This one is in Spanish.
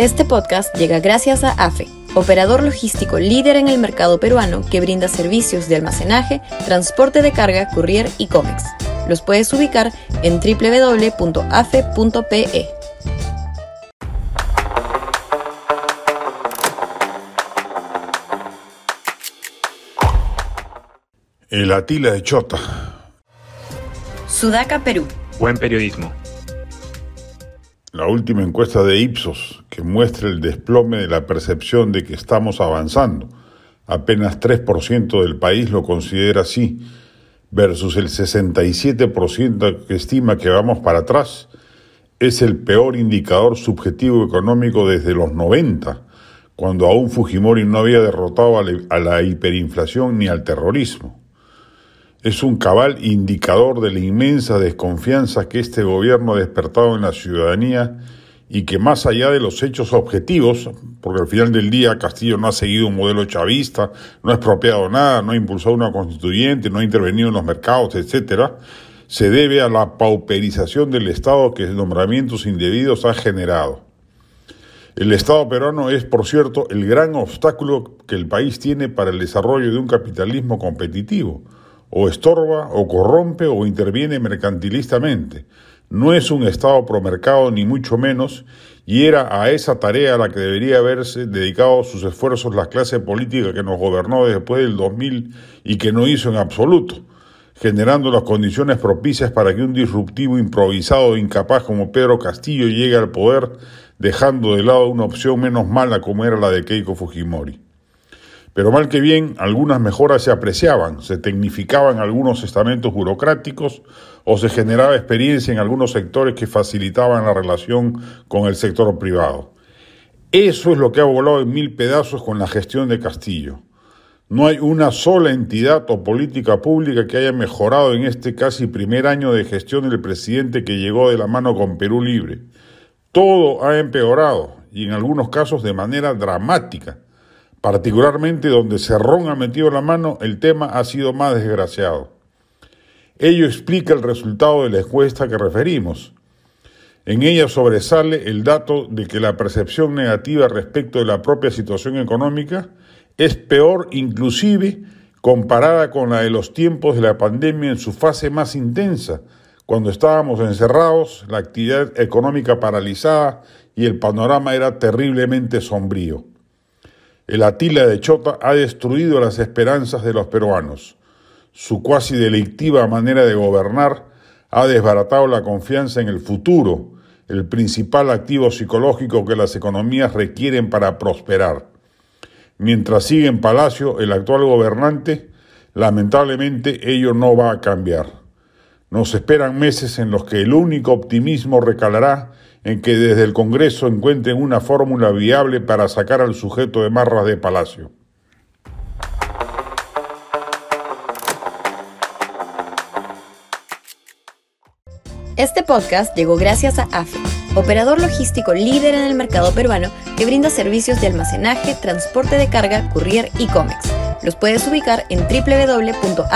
Este podcast llega gracias a AFE, operador logístico líder en el mercado peruano que brinda servicios de almacenaje, transporte de carga, courier y cómics. Los puedes ubicar en www.afe.pe. El Atila de Chota. Sudaca, Perú. Buen periodismo. La última encuesta de Ipsos que muestra el desplome de la percepción de que estamos avanzando. Apenas 3% del país lo considera así, versus el 67% que estima que vamos para atrás. Es el peor indicador subjetivo económico desde los 90, cuando aún Fujimori no había derrotado a la hiperinflación ni al terrorismo es un cabal indicador de la inmensa desconfianza que este gobierno ha despertado en la ciudadanía y que más allá de los hechos objetivos, porque al final del día Castillo no ha seguido un modelo chavista, no ha expropiado nada, no ha impulsado una constituyente, no ha intervenido en los mercados, etcétera, se debe a la pauperización del Estado que nombramientos indebidos ha generado. El Estado peruano es, por cierto, el gran obstáculo que el país tiene para el desarrollo de un capitalismo competitivo o estorba, o corrompe, o interviene mercantilistamente. No es un Estado promercado, ni mucho menos, y era a esa tarea a la que debería haberse dedicado sus esfuerzos la clase política que nos gobernó después del 2000 y que no hizo en absoluto, generando las condiciones propicias para que un disruptivo improvisado e incapaz como Pedro Castillo llegue al poder, dejando de lado una opción menos mala como era la de Keiko Fujimori. Pero mal que bien, algunas mejoras se apreciaban, se tecnificaban algunos estamentos burocráticos o se generaba experiencia en algunos sectores que facilitaban la relación con el sector privado. Eso es lo que ha volado en mil pedazos con la gestión de Castillo. No hay una sola entidad o política pública que haya mejorado en este casi primer año de gestión del presidente que llegó de la mano con Perú Libre. Todo ha empeorado y en algunos casos de manera dramática particularmente donde Cerrón ha metido la mano, el tema ha sido más desgraciado. Ello explica el resultado de la encuesta que referimos. En ella sobresale el dato de que la percepción negativa respecto de la propia situación económica es peor inclusive comparada con la de los tiempos de la pandemia en su fase más intensa, cuando estábamos encerrados, la actividad económica paralizada y el panorama era terriblemente sombrío. El Atila de Chota ha destruido las esperanzas de los peruanos. Su cuasi delictiva manera de gobernar ha desbaratado la confianza en el futuro, el principal activo psicológico que las economías requieren para prosperar. Mientras sigue en Palacio el actual gobernante, lamentablemente ello no va a cambiar. Nos esperan meses en los que el único optimismo recalará en que desde el Congreso encuentren una fórmula viable para sacar al sujeto de marras de Palacio. Este podcast llegó gracias a AFE, operador logístico líder en el mercado peruano que brinda servicios de almacenaje, transporte de carga, courier y cómics. Los puedes ubicar en www.afe.pe.